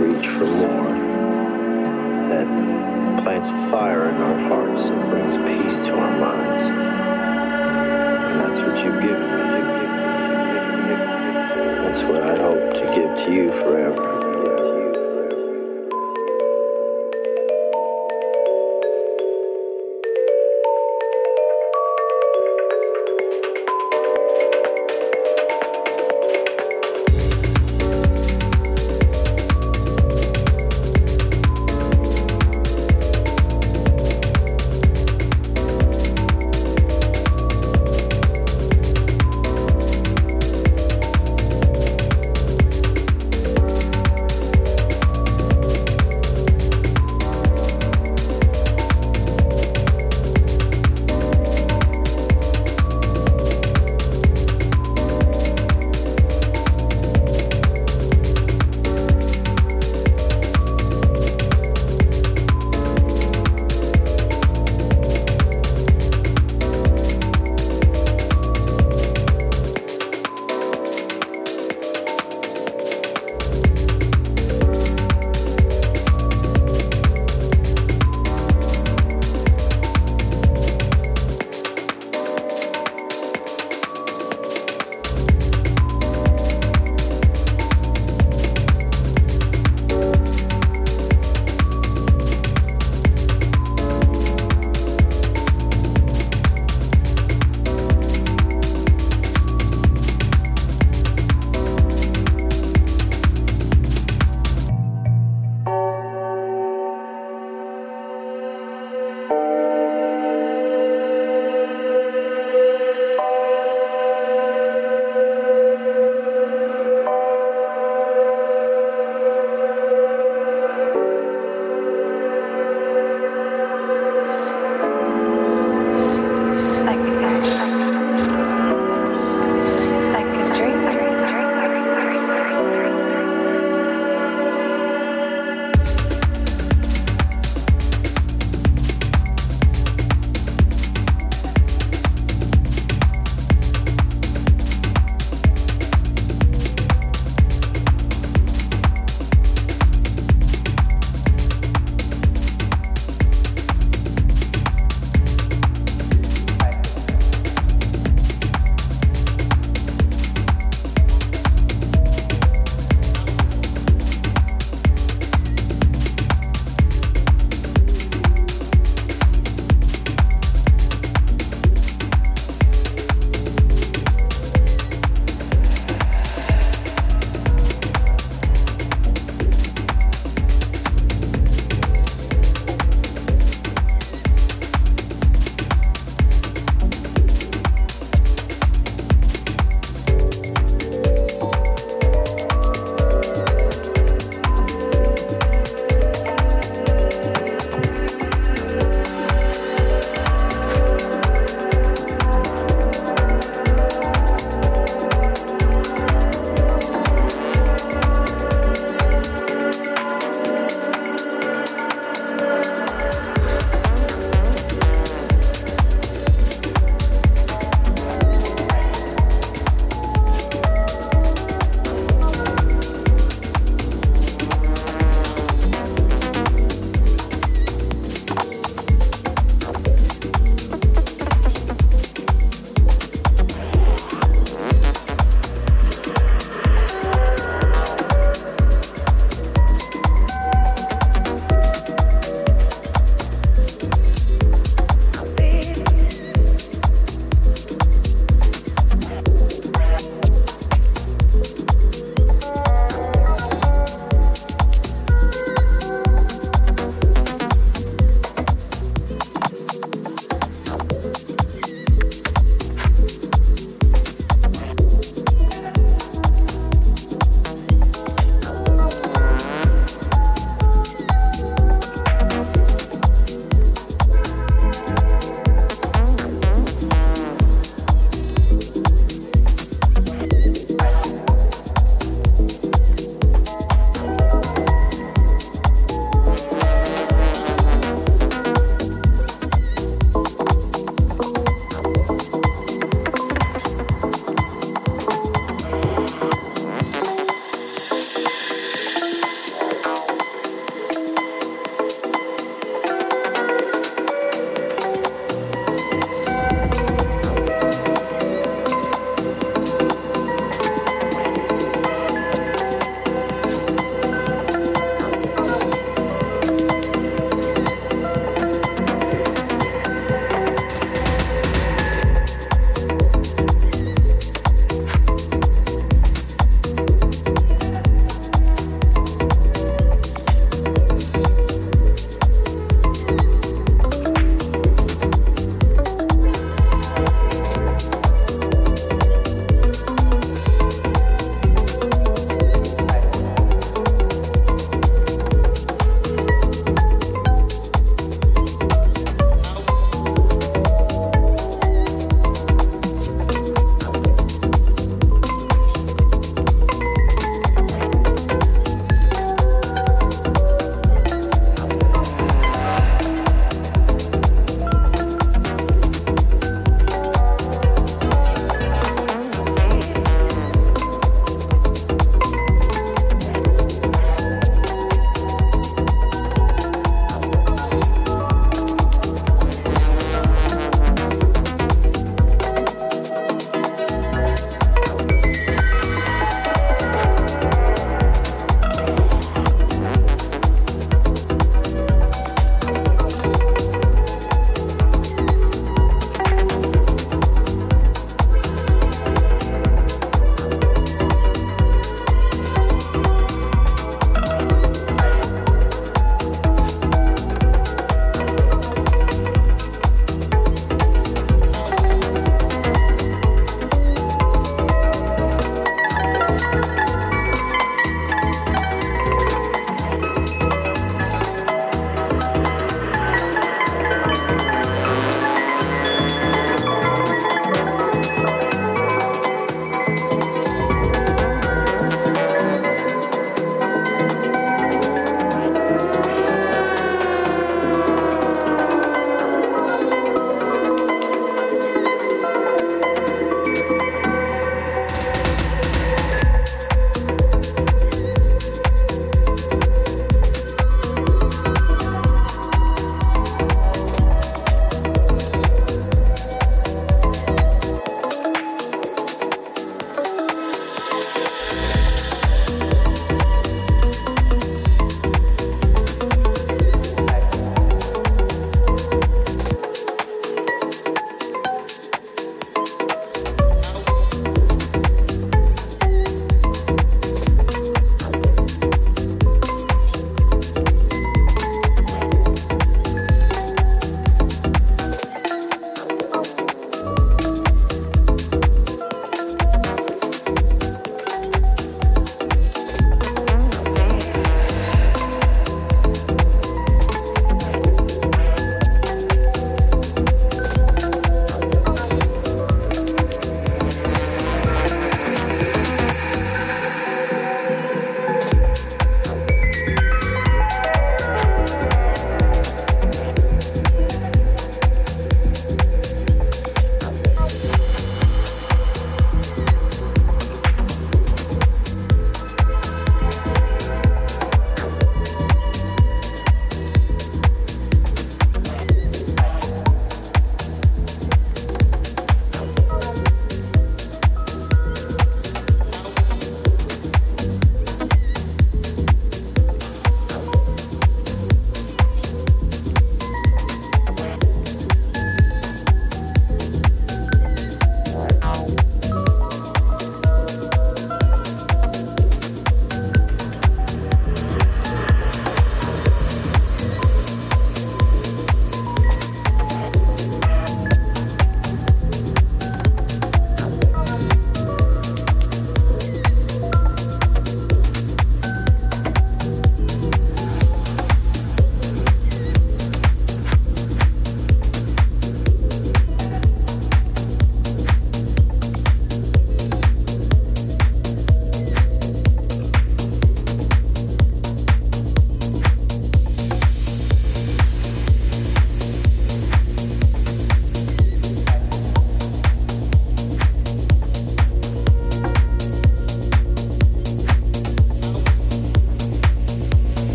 reach for more, that plants a fire in our hearts and brings peace to our minds. And that's what you've given me. That's what I hope to give to you forever.